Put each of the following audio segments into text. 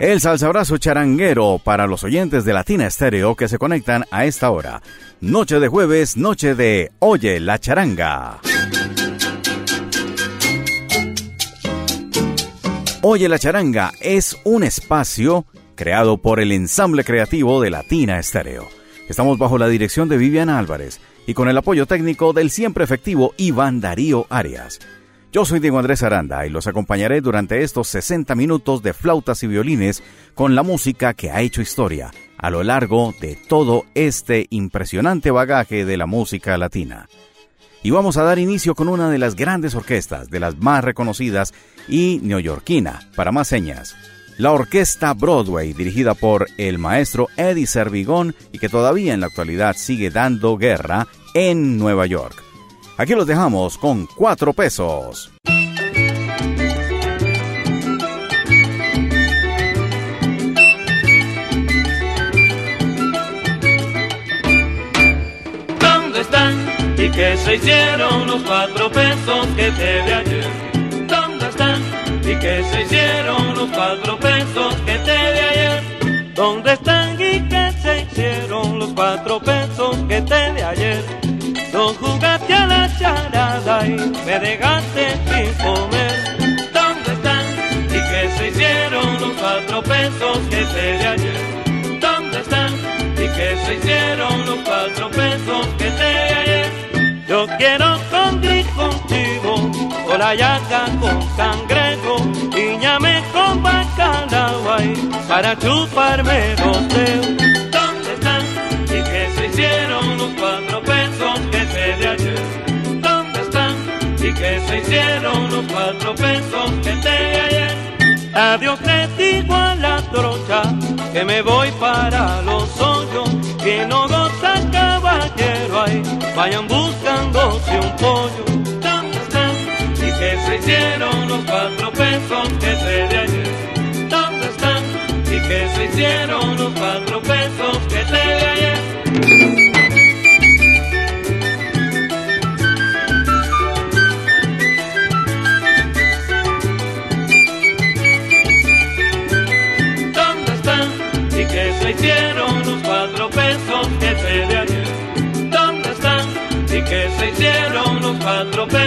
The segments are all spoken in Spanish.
El salsabrazo charanguero para los oyentes de Latina Estéreo que se conectan a esta hora. Noche de jueves, noche de Oye la charanga. Oye la charanga es un espacio creado por el ensamble creativo de Latina Estéreo. Estamos bajo la dirección de Viviana Álvarez y con el apoyo técnico del siempre efectivo Iván Darío Arias. Yo soy Diego Andrés Aranda y los acompañaré durante estos 60 minutos de flautas y violines con la música que ha hecho historia a lo largo de todo este impresionante bagaje de la música latina. Y vamos a dar inicio con una de las grandes orquestas, de las más reconocidas y neoyorquina, para más señas. La Orquesta Broadway, dirigida por el maestro Eddie Servigón y que todavía en la actualidad sigue dando guerra en Nueva York. Aquí los dejamos con cuatro pesos. ¿Dónde están? ¿Y qué se hicieron los cuatro pesos que te de ayer? ¿Dónde están? ¿Y qué se hicieron los cuatro pesos que te de ayer? ¿Dónde están? ¿Y qué se hicieron los cuatro pesos que te de ayer? Me dejaste sin comer. ¿Dónde están? ¿Y qué se hicieron los cuatro pesos que te di ayer? ¿Dónde están? ¿Y qué se hicieron los cuatro pesos que te di ayer? Yo quiero condir contigo, o la yaca con cangrejo, y ñame con bacalao para chuparme los dedos. ¿Dónde están? ¿Y qué se hicieron ¿Y qué se hicieron los cuatro pesos que te ayer? Adiós te digo a la trocha que me voy para los hoyos, que no goza caballero ahí, vayan buscándose un pollo. ¿Dónde? ¿Y qué se hicieron los cuatro pesos que te di ayer? ¿Dónde están? ¿Y qué se hicieron los cuatro pesos que te di ayer? Hicieron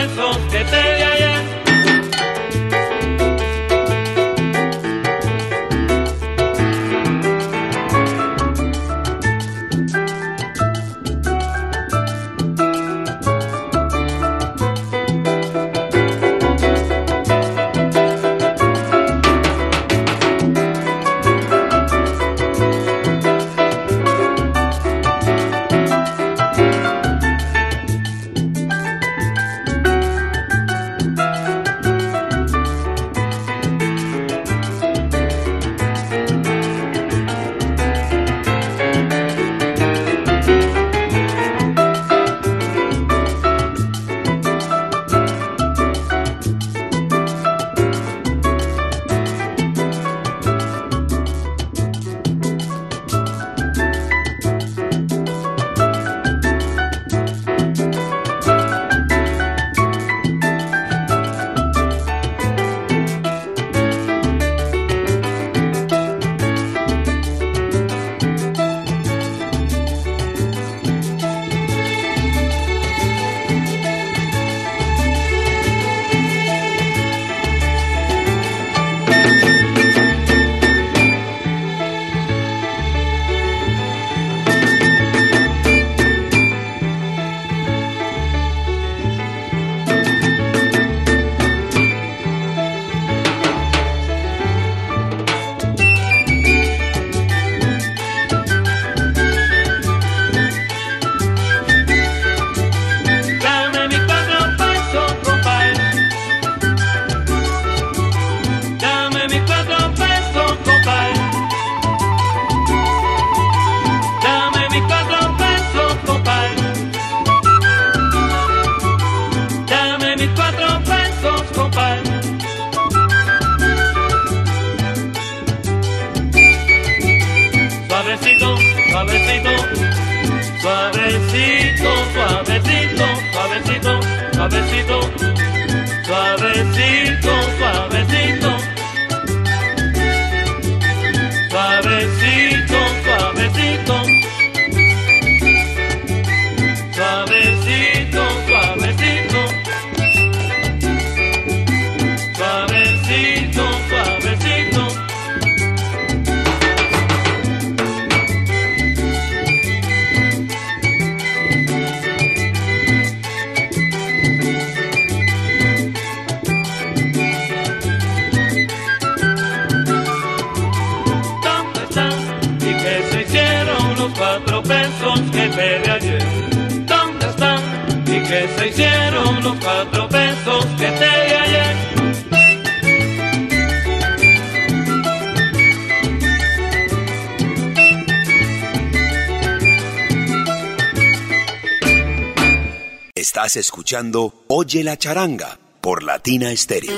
Escuchando Oye la charanga por Latina Stereo.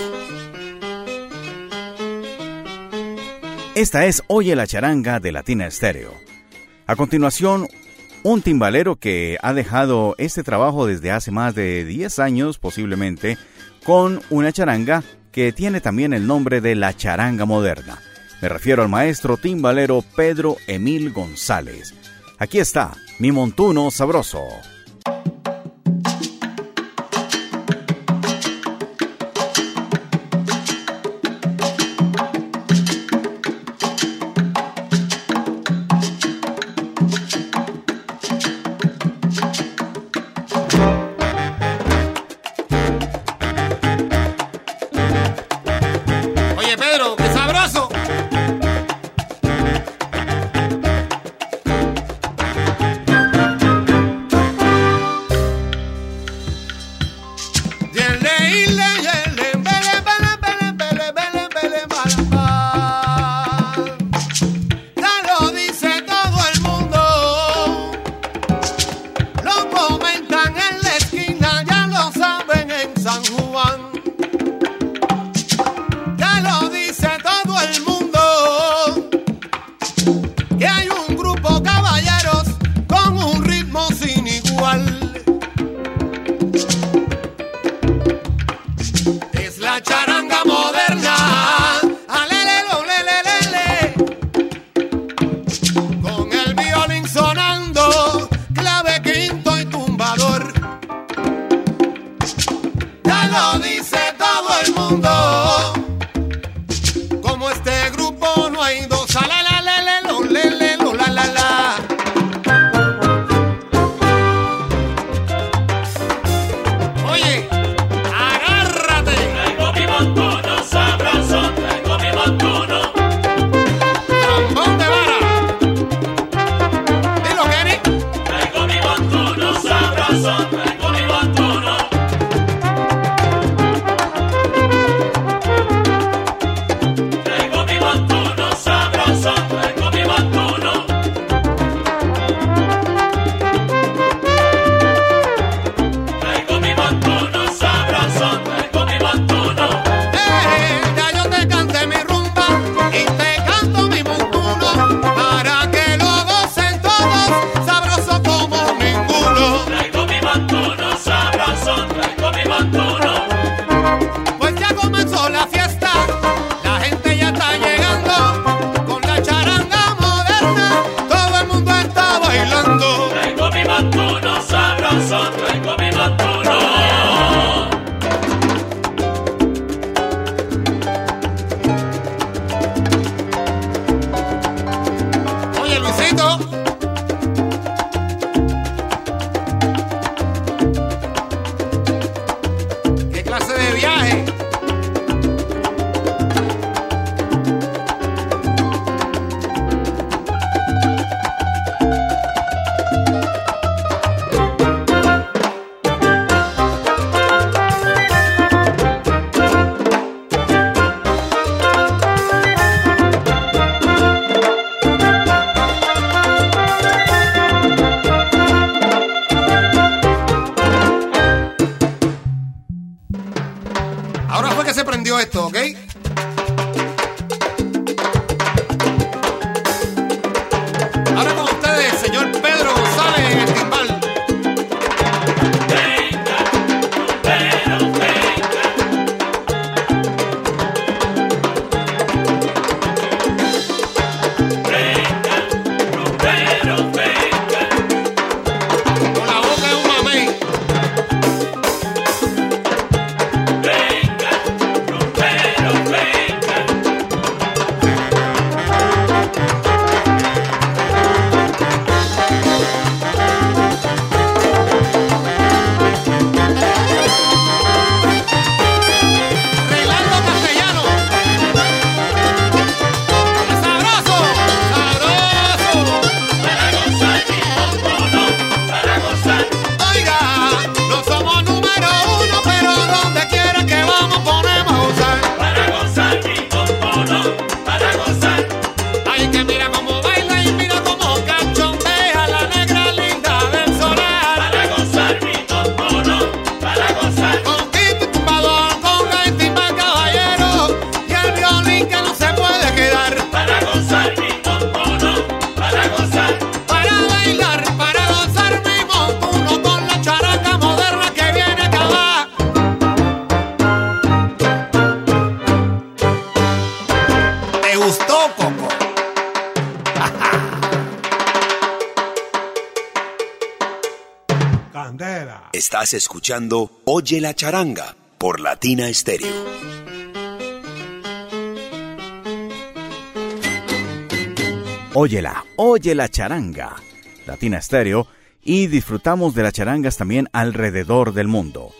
Esta es Oye la charanga de Latina Stereo. A continuación, un timbalero que ha dejado este trabajo desde hace más de 10 años posiblemente con una charanga que tiene también el nombre de la charanga moderna. Me refiero al maestro timbalero Pedro Emil González. Aquí está, mi montuno sabroso. Estás escuchando Oye la charanga por Latina Stereo. Óyela, oye la charanga. Latina Stereo y disfrutamos de las charangas también alrededor del mundo.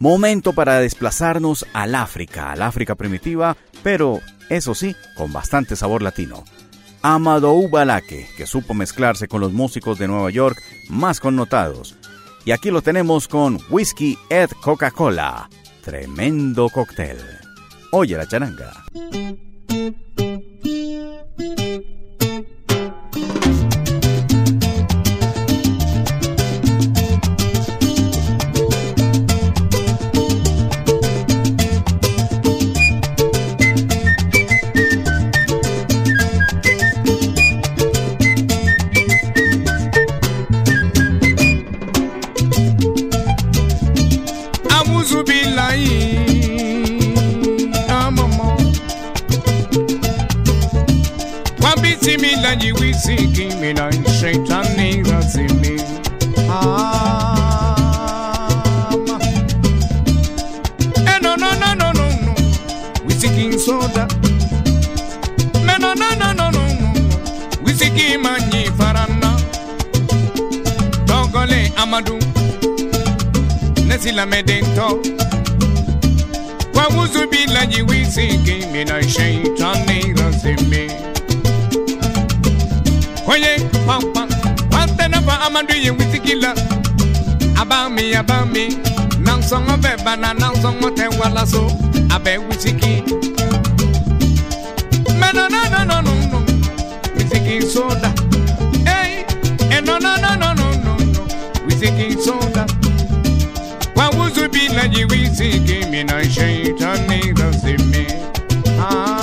Momento para desplazarnos al África, al África primitiva, pero eso sí, con bastante sabor latino. Amadou Balaque, que supo mezclarse con los músicos de Nueva York más connotados, y aquí lo tenemos con Whisky Ed Coca-Cola. Tremendo cóctel. Oye la charanga. Timila jiwisi kimila shaitani razimi Ama. Eno no no no no no Whisky soda Meno no no no no no Whisky manyi farana Togole amadu. Nesila medento Wawuzu bila jiwisi kimila shaitani razimi Oye pampa Wante na pa amandu ye wisi kila Abami abami Nang songo beba na nang songo te wala so Abe wisi ki Me no no no no no no. Wisi ki soda. Hey Eh no no no no no no Wisi ki soda. Wawuzu bila jiwisi kimi na shaitani razimi Ah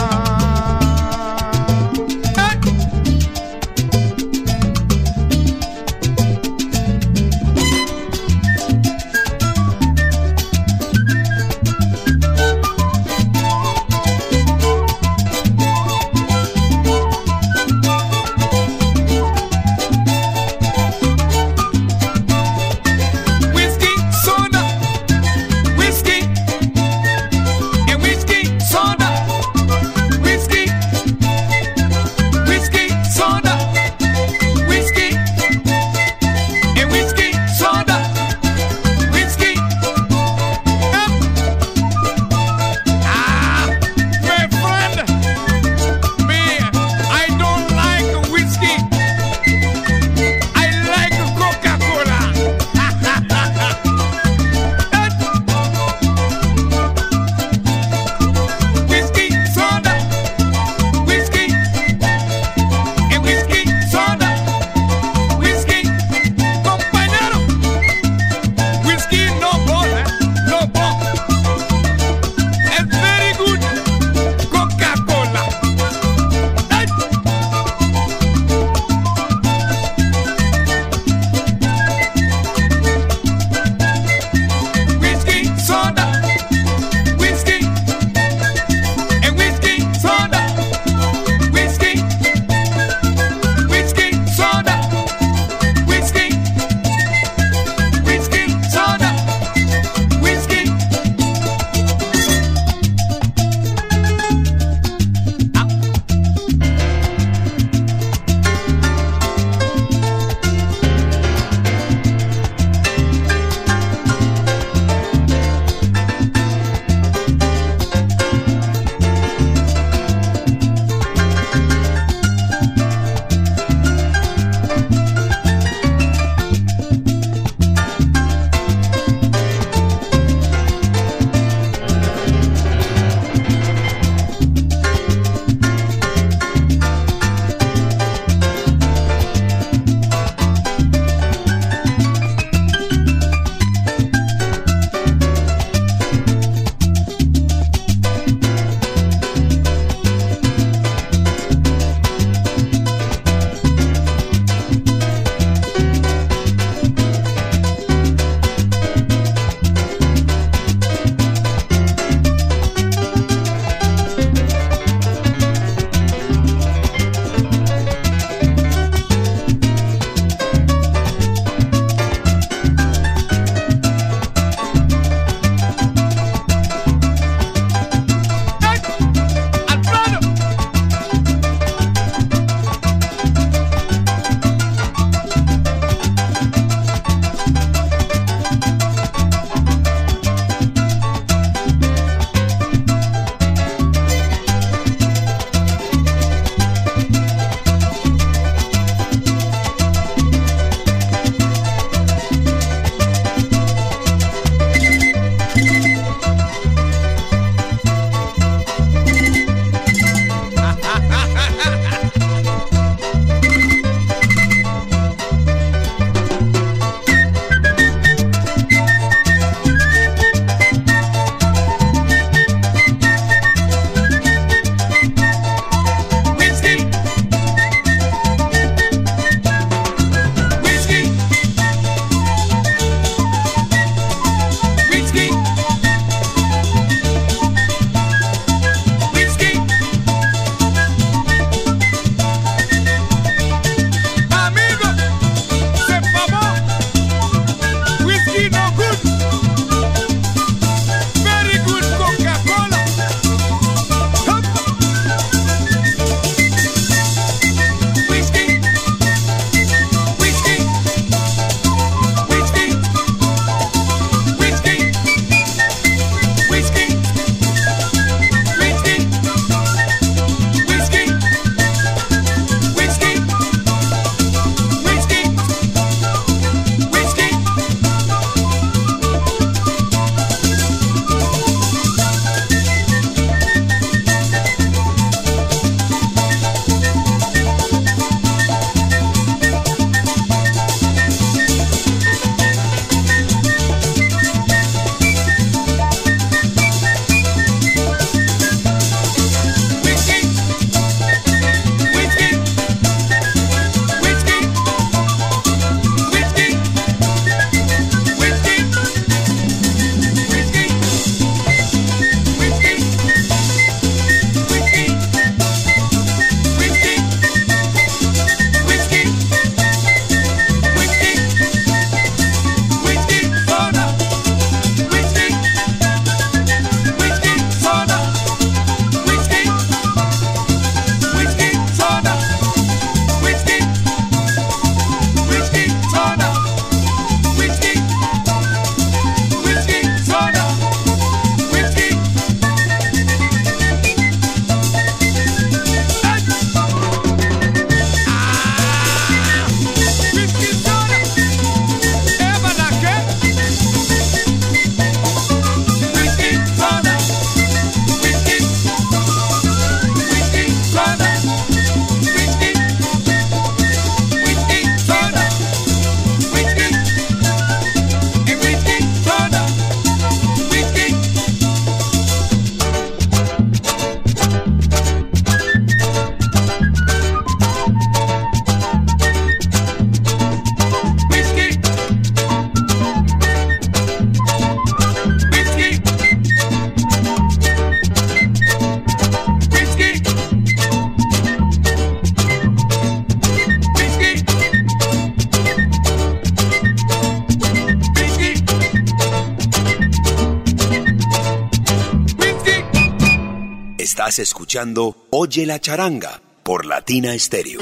Oye la charanga por Latina Stereo.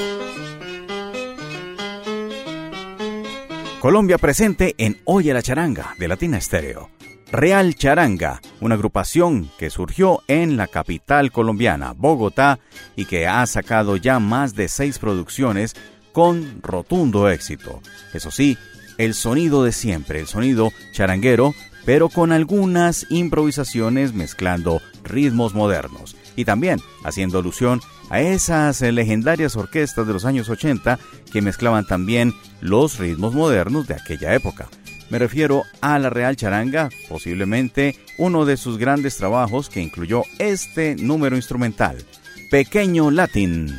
Colombia presente en Oye la charanga de Latina Stereo. Real Charanga, una agrupación que surgió en la capital colombiana, Bogotá, y que ha sacado ya más de seis producciones con rotundo éxito. Eso sí, el sonido de siempre, el sonido charanguero, pero con algunas improvisaciones mezclando ritmos modernos y también haciendo alusión a esas legendarias orquestas de los años 80 que mezclaban también los ritmos modernos de aquella época. Me refiero a la Real Charanga, posiblemente uno de sus grandes trabajos que incluyó este número instrumental, Pequeño Latin.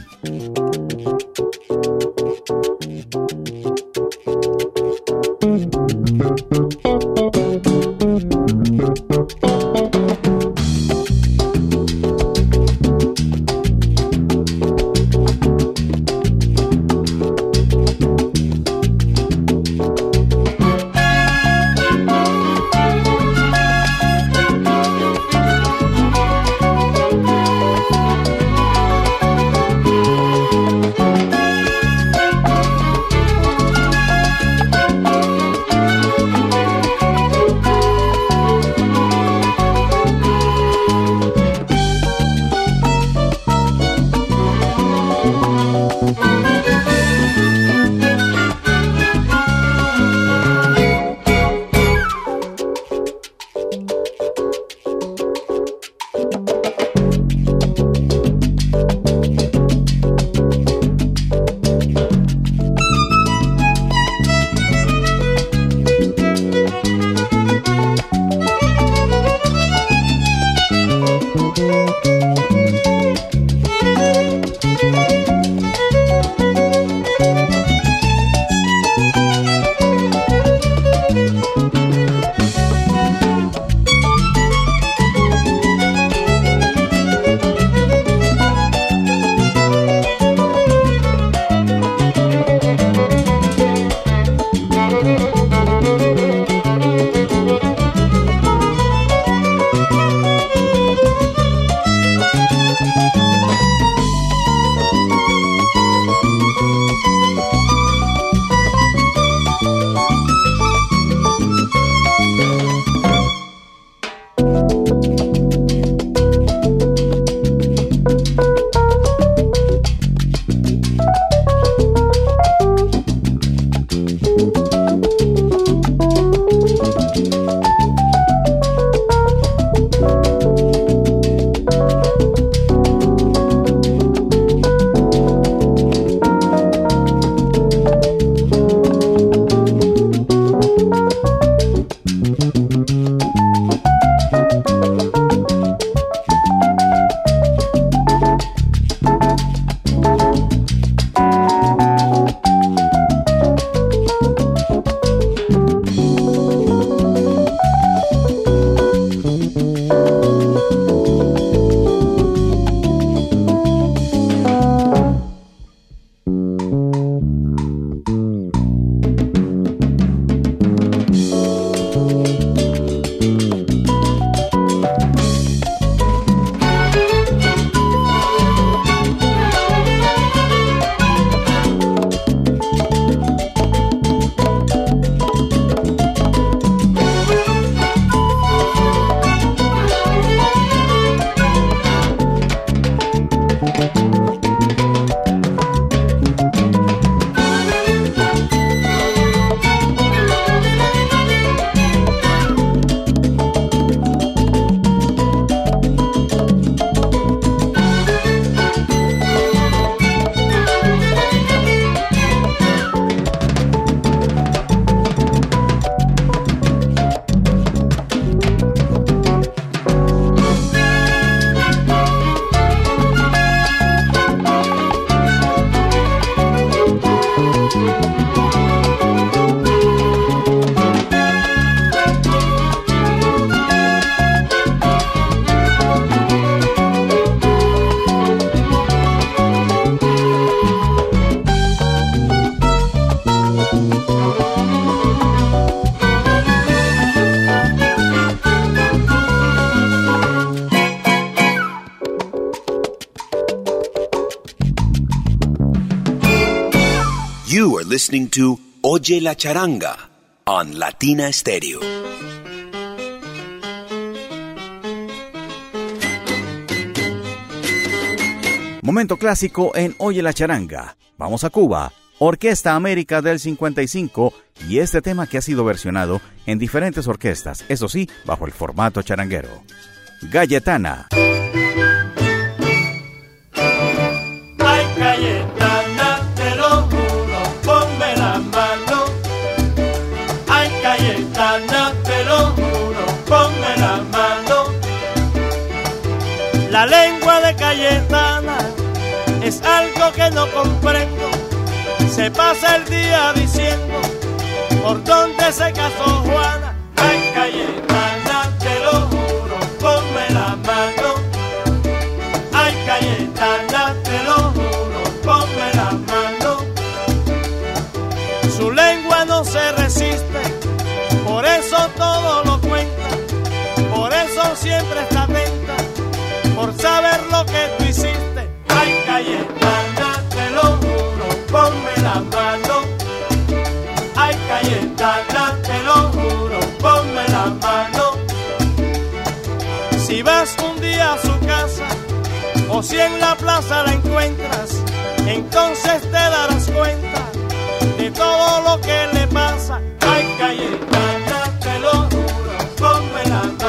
Listening to Oye la Charanga on Latina Stereo. Momento clásico en Oye la Charanga. Vamos a Cuba. Orquesta América del 55 y este tema que ha sido versionado en diferentes orquestas, eso sí, bajo el formato charanguero. Galletana. La lengua de Cayetana es algo que no comprendo. Se pasa el día diciendo por dónde se casó Juana. Ay, Cayetana, te lo juro, ponme la mano. Ay, Cayetana, te lo juro, ponme la mano. Su lengua no se resiste, por eso todo lo cuenta, por eso siempre está atenta, por saber lo que tú hiciste. Ay, Cayetana, te lo juro, ponme la mano. Ay, Cayetana, te lo juro, ponme la mano. Si vas un día a su casa, o si en la plaza la encuentras, entonces te darás cuenta de todo lo que le pasa. Ay, Cayetana, te lo juro, ponme la mano.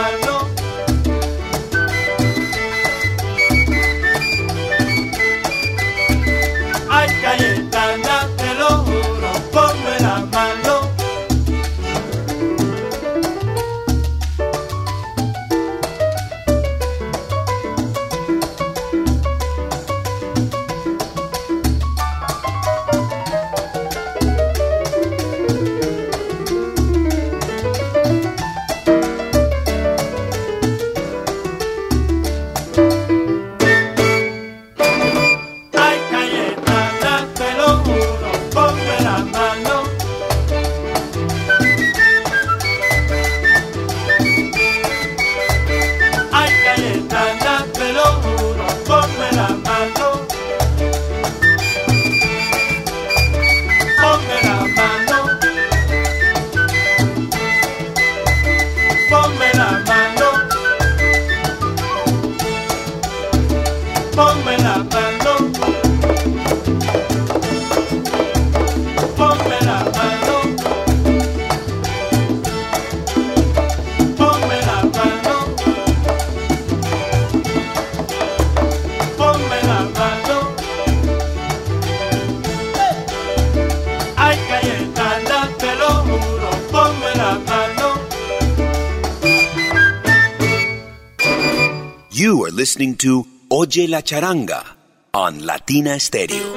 Listening to Oye la Charanga on Latina Stereo.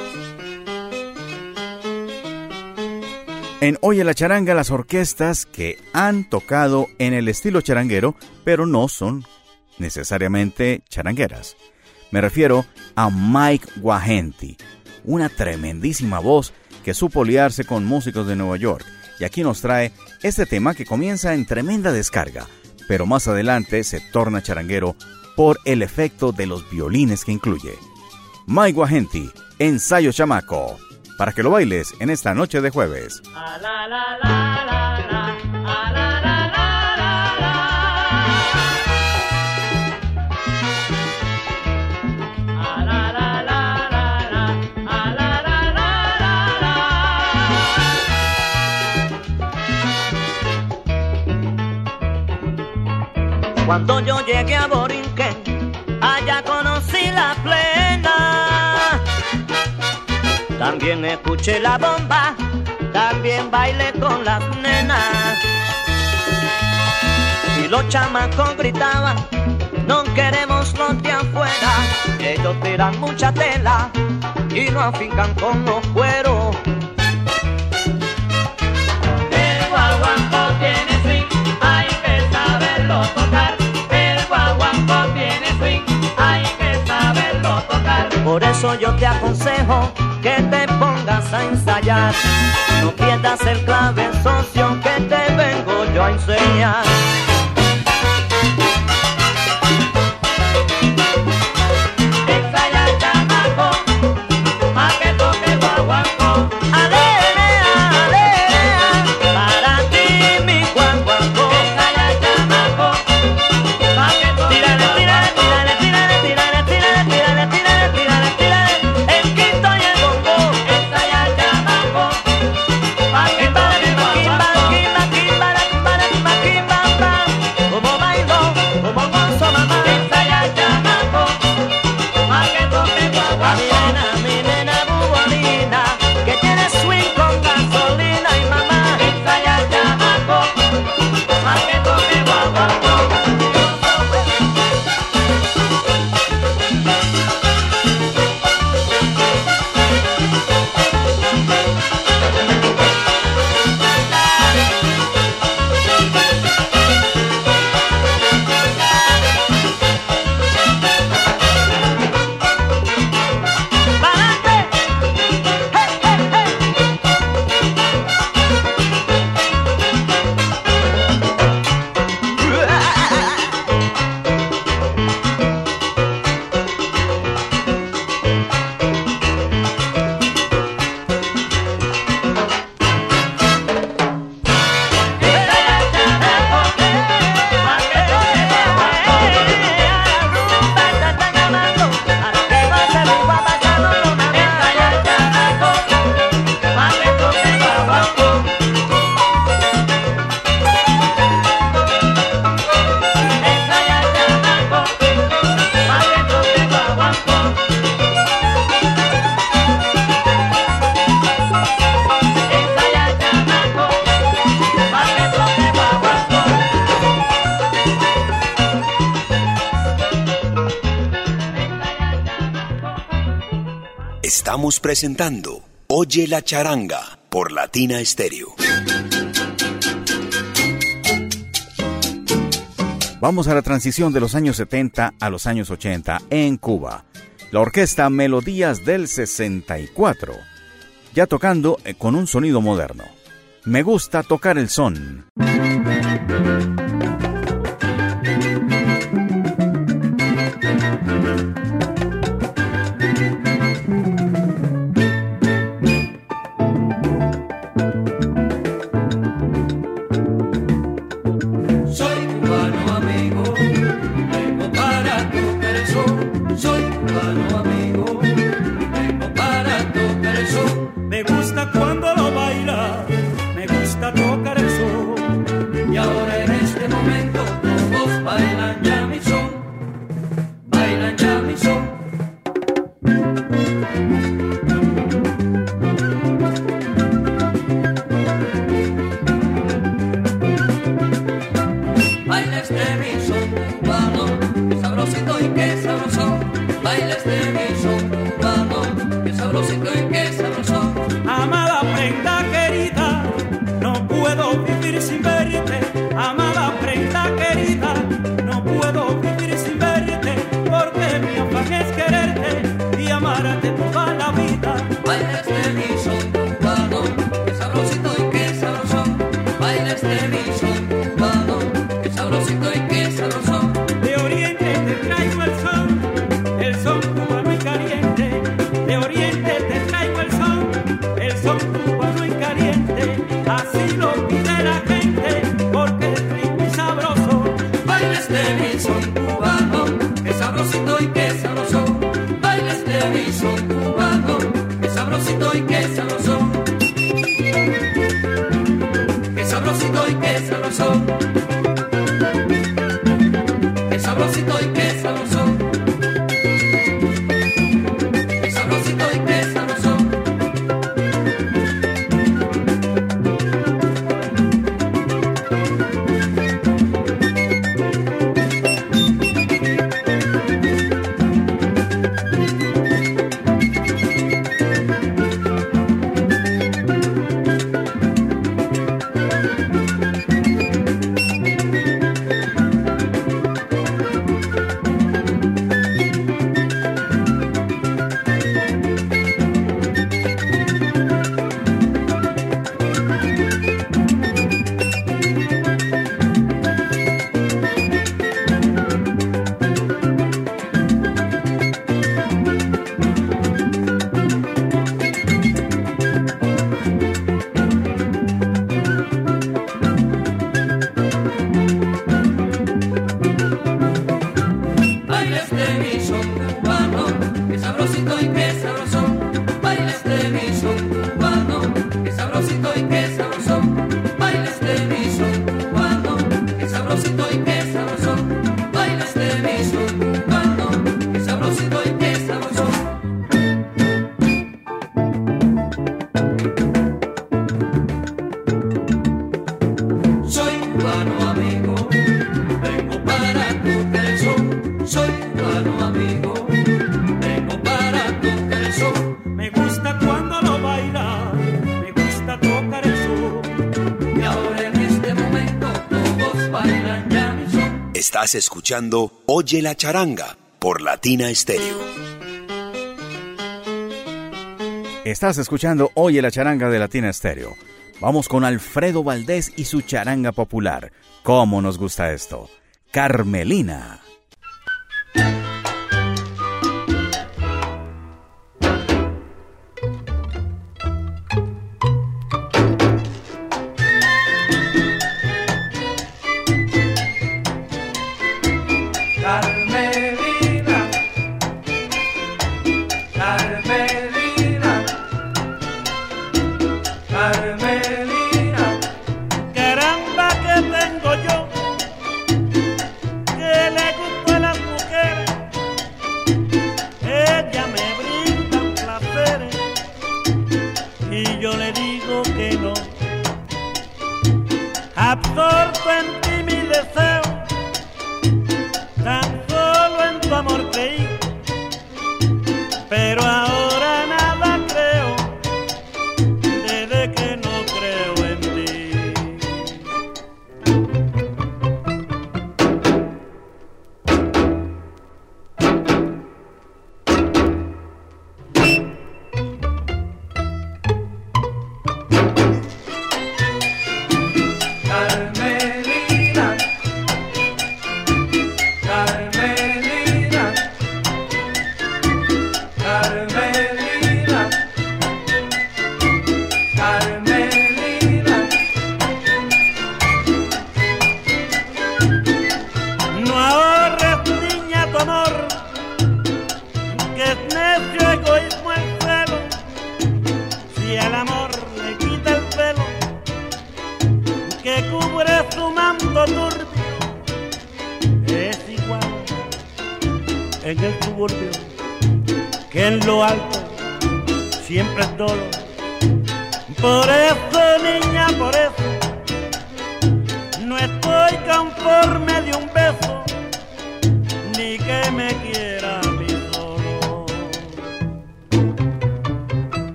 En Oye la Charanga las orquestas que han tocado en el estilo charanguero, pero no son necesariamente charangueras. Me refiero a Mike Guagenti, una tremendísima voz que supo liarse con músicos de Nueva York. Y aquí nos trae este tema que comienza en tremenda descarga, pero más adelante se torna charanguero por el efecto de los violines que incluye. Mike Guagenti, ensayo chamaco, para que lo bailes en esta noche de jueves. La la la, a También escuché la bomba, también bailé con las nenas. Y los chamacos gritaban, no queremos los de afuera. Ellos tiran mucha tela y no afincan con los cueros. Por eso yo te aconsejo que te pongas a ensayar. No pierdas el clave socio que te vengo yo a enseñar. Estamos presentando Oye la charanga por Latina Stereo. Vamos a la transición de los años 70 a los años 80 en Cuba. La orquesta Melodías del 64, ya tocando eh, con un sonido moderno. Me gusta tocar el son. thank you Estás escuchando Oye la charanga por Latina Stereo. Estás escuchando Oye la charanga de Latina Stereo. Vamos con Alfredo Valdés y su charanga popular. ¿Cómo nos gusta esto? Carmelina.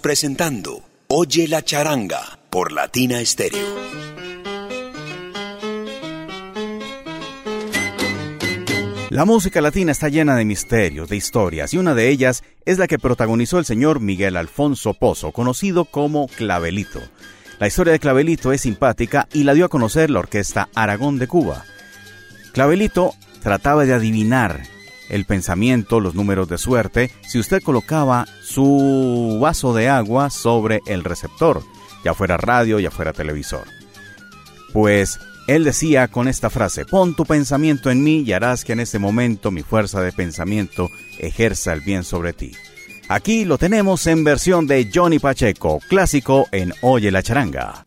Presentando Oye la charanga por Latina Stereo. La música latina está llena de misterios, de historias, y una de ellas es la que protagonizó el señor Miguel Alfonso Pozo, conocido como Clavelito. La historia de Clavelito es simpática y la dio a conocer la orquesta Aragón de Cuba. Clavelito trataba de adivinar el pensamiento, los números de suerte, si usted colocaba su vaso de agua sobre el receptor, ya fuera radio, ya fuera televisor. Pues él decía con esta frase, pon tu pensamiento en mí y harás que en este momento mi fuerza de pensamiento ejerza el bien sobre ti. Aquí lo tenemos en versión de Johnny Pacheco, clásico en Oye la charanga.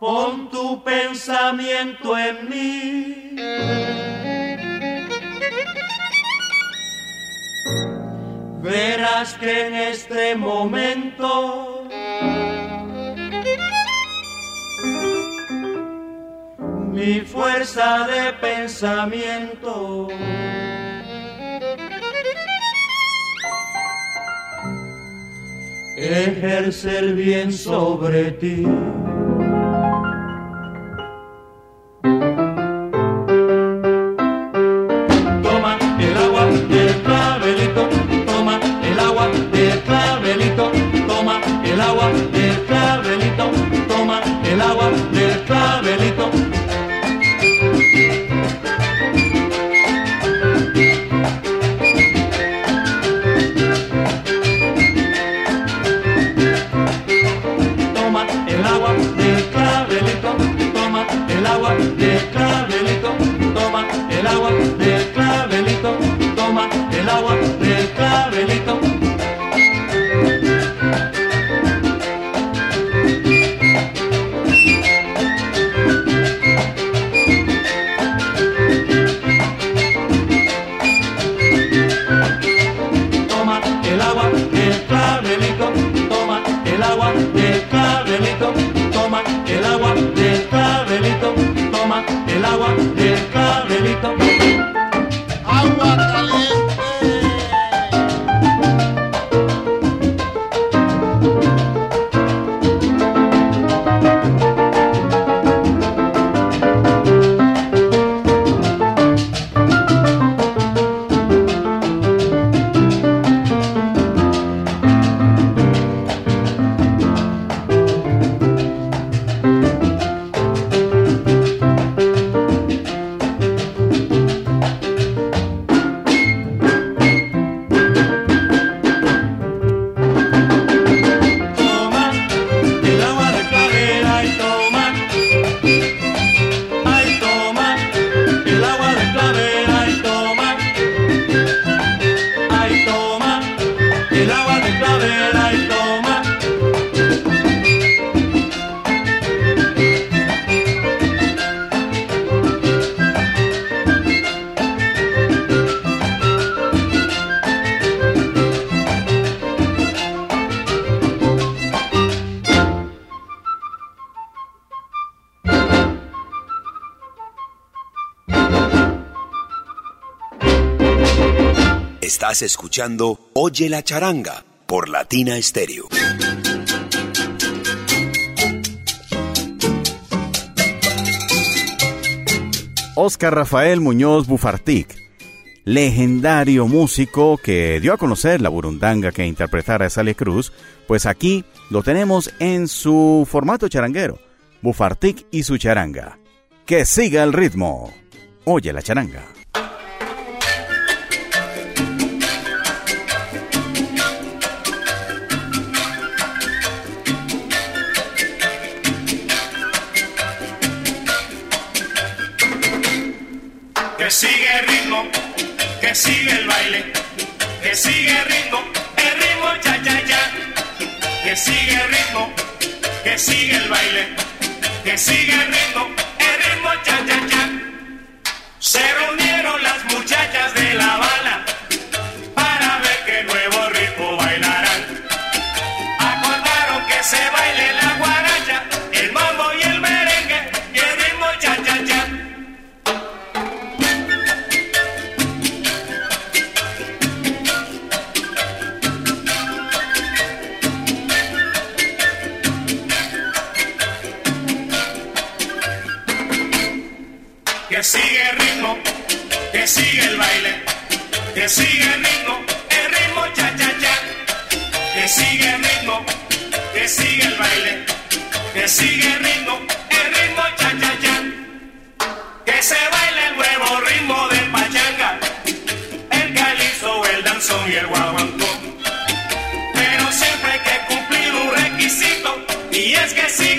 Pon tu pensamiento en mí. Verás que en este momento mi fuerza de pensamiento ejercer bien sobre ti. el agua del clavelito. Toma el agua del clavelito, toma el agua del clavelito, toma el agua del clavelito, toma el agua del clavelito. Escuchando Oye la charanga por Latina Stereo. Oscar Rafael Muñoz Bufartic, legendario músico que dio a conocer la burundanga que interpretara Sally Cruz, pues aquí lo tenemos en su formato charanguero, Bufartic y su charanga. Que siga el ritmo. Oye la charanga. Que sigue el ritmo, que sigue el baile, que sigue el ritmo, el ritmo ya ya ya, que sigue el ritmo, que sigue el baile, que sigue el ritmo, el ritmo ya ya ya. Se reunieron las muchachas de la bala el baile, que sigue el ritmo, el ritmo cha cha cha, que sigue el ritmo, que sigue el baile, que sigue el ritmo, el ritmo cha cha cha, que se baile el nuevo ritmo del pachanga, el calizo, el danzón y el guaguancó. Pero siempre hay que cumplir un requisito, y es que sigue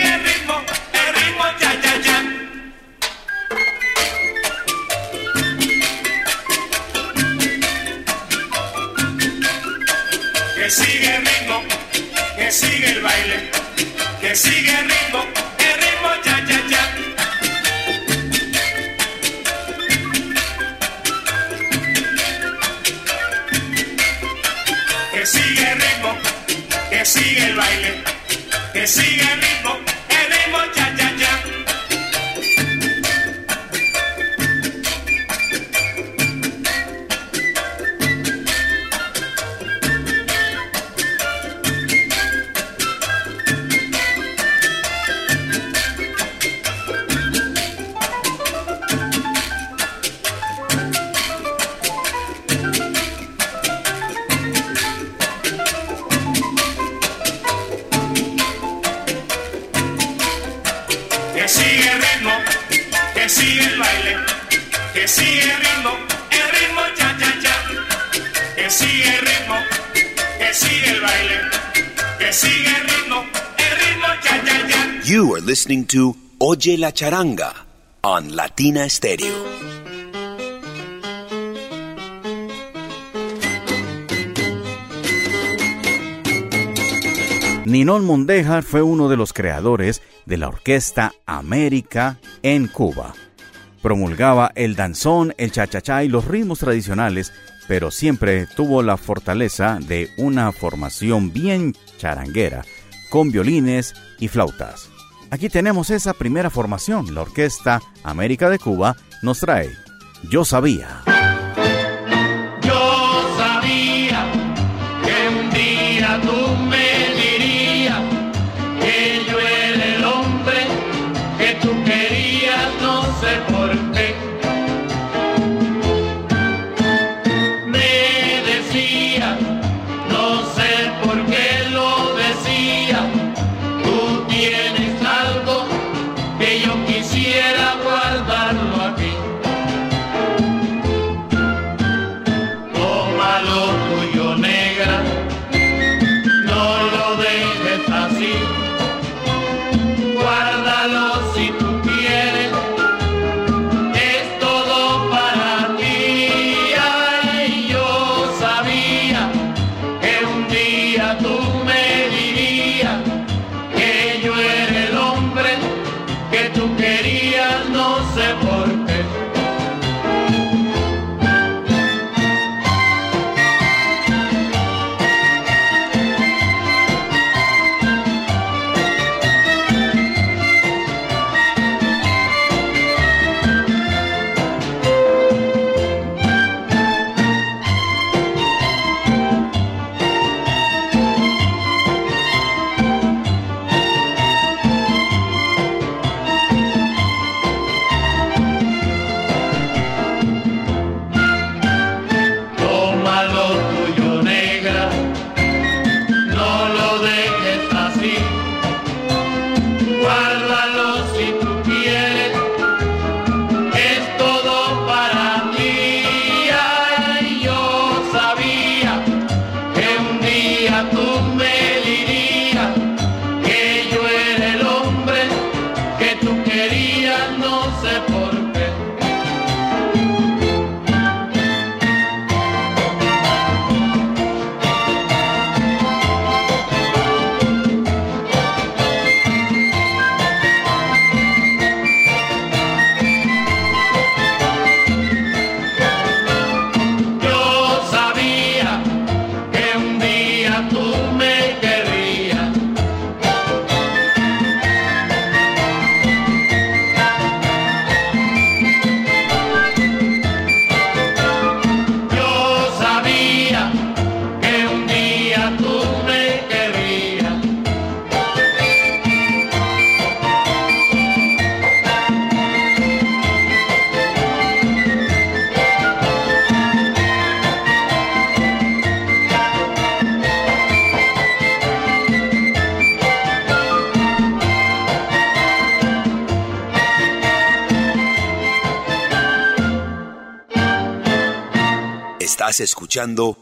que sigue Oye la Charanga on Latina Stereo. Ninón Mondejar fue uno de los creadores de la orquesta América en Cuba. Promulgaba el danzón, el chachachá y los ritmos tradicionales, pero siempre tuvo la fortaleza de una formación bien charanguera, con violines y flautas. Aquí tenemos esa primera formación, la Orquesta América de Cuba nos trae Yo Sabía.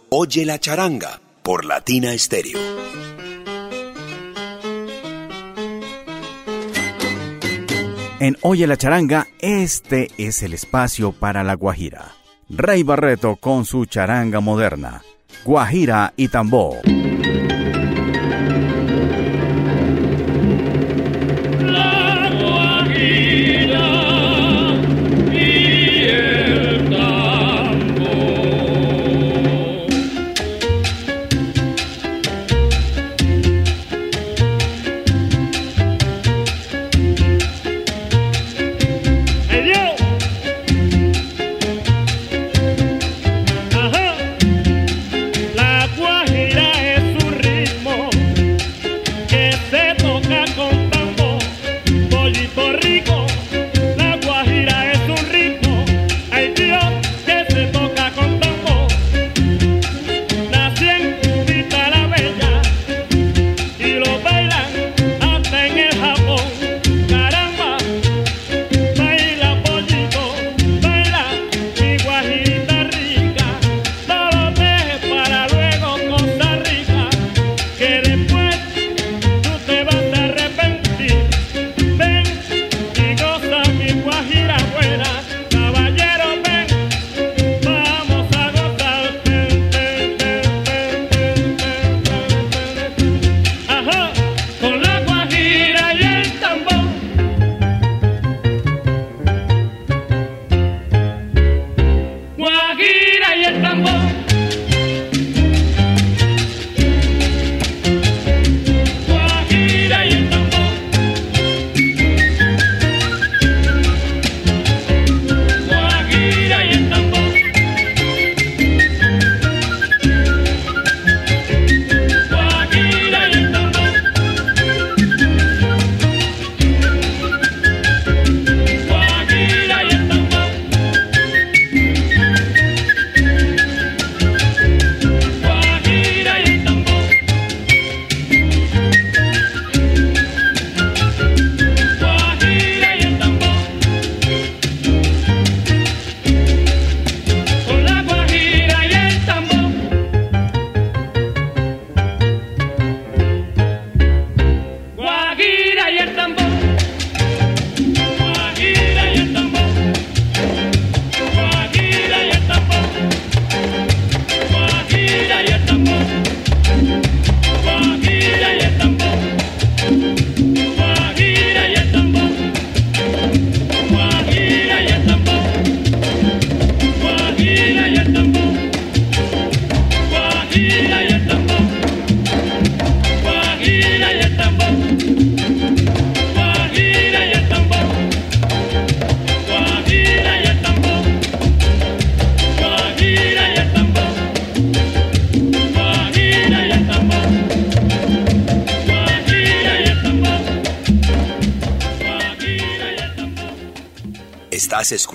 Oye la charanga por Latina Stereo. En Oye la charanga, este es el espacio para la Guajira. Rey Barreto con su charanga moderna, Guajira y tambor.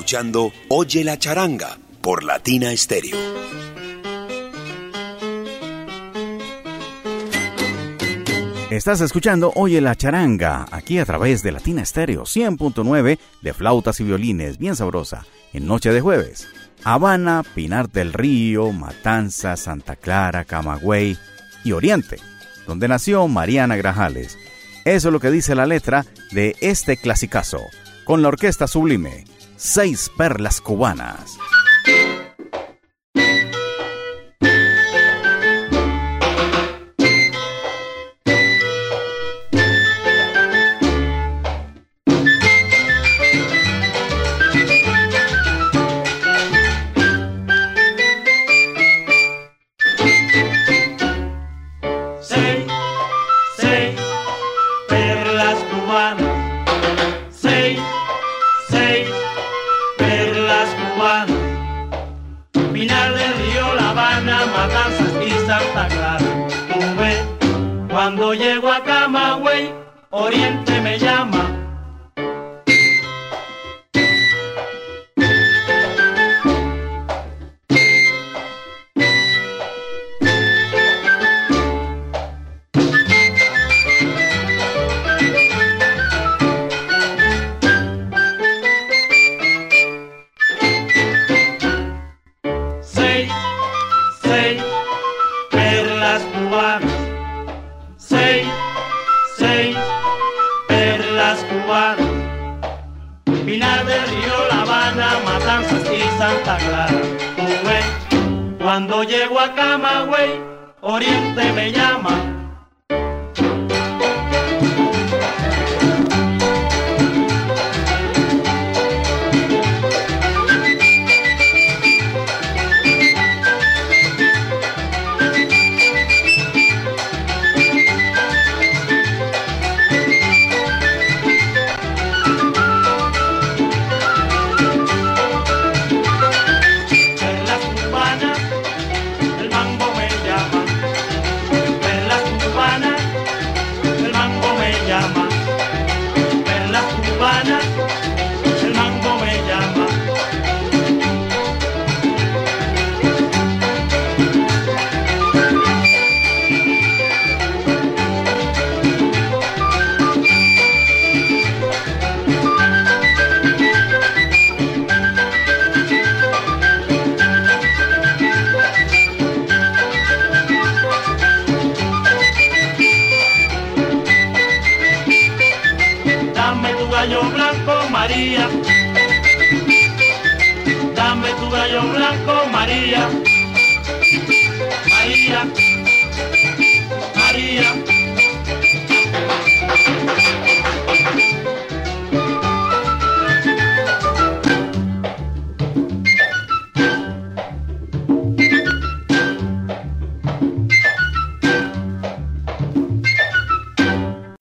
Escuchando Oye la charanga por Latina Stereo. Estás escuchando Oye la charanga, aquí a través de Latina Stereo 100.9 de flautas y violines, bien sabrosa, en Noche de Jueves. Habana, Pinar del Río, Matanza, Santa Clara, Camagüey y Oriente, donde nació Mariana Grajales. Eso es lo que dice la letra de este clasicazo, con la orquesta sublime, Seis Perlas Cubanas.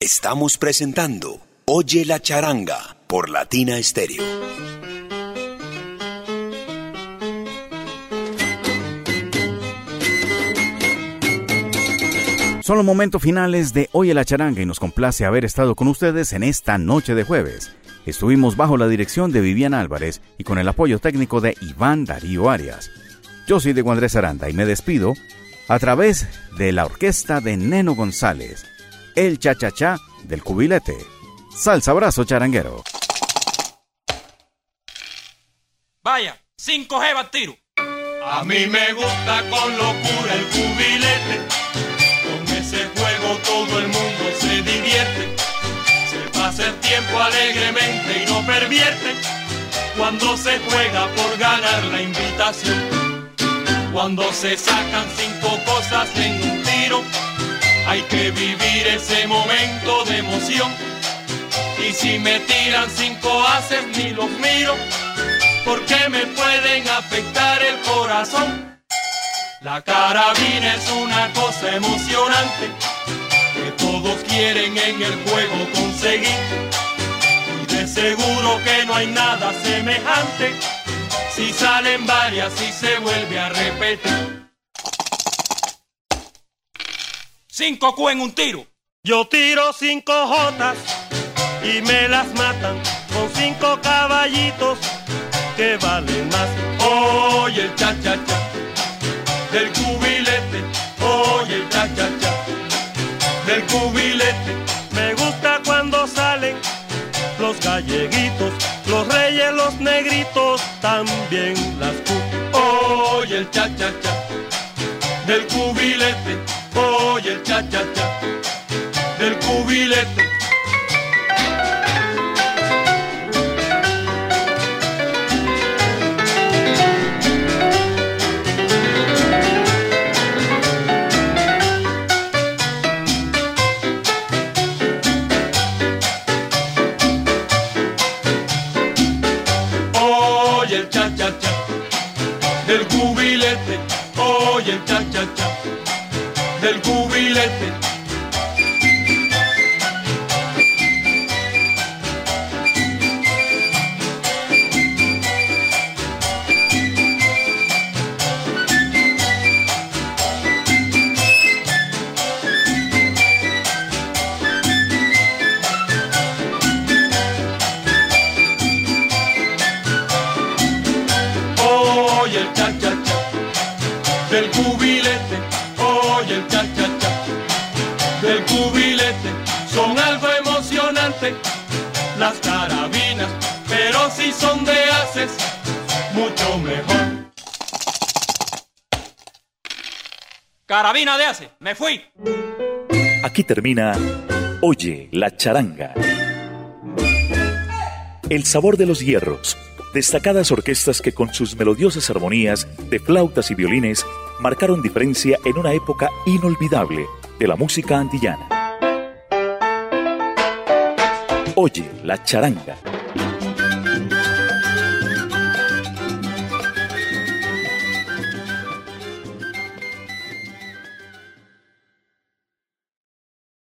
Estamos presentando Oye la charanga por Latina Stereo. Son los momentos finales de Oye la charanga y nos complace haber estado con ustedes en esta noche de jueves. Estuvimos bajo la dirección de Viviana Álvarez y con el apoyo técnico de Iván Darío Arias. Yo soy de Andrés Aranda y me despido a través de la orquesta de Neno González, el cha-cha-cha del cubilete. Salsa abrazo charanguero. Vaya, 5G va tiro. A mí me gusta con locura el cubilete. Con ese juego todo el mundo se divierte. Se pasa el tiempo alegremente y no pervierte. Cuando se juega por ganar la invitación. Cuando se sacan cinco cosas en un tiro hay que vivir ese momento de emoción. Y si me tiran cinco haces ni los miro, porque me pueden afectar el corazón. La carabina es una cosa emocionante que todos quieren en el juego conseguir. Y de seguro que no hay nada semejante si salen varias y se vuelve a repetir. Cinco Q en un tiro. Yo tiro cinco Jotas y me las matan con cinco caballitos que valen más. Oye el cha cha cha del cubilete, oye el cha cha cha del cubilete. Me gusta cuando salen los galleguitos, los reyes, los negritos, también las cu. Oye el cha cha cha del cubilete, oye el cha cha cha del cubilete. Cubilete. Oye las carabinas, pero si son de haces, mucho mejor. Carabina de hace, me fui. Aquí termina Oye la charanga. El sabor de los hierros. Destacadas orquestas que con sus melodiosas armonías de flautas y violines marcaron diferencia en una época inolvidable de la música antillana. Oye la charanga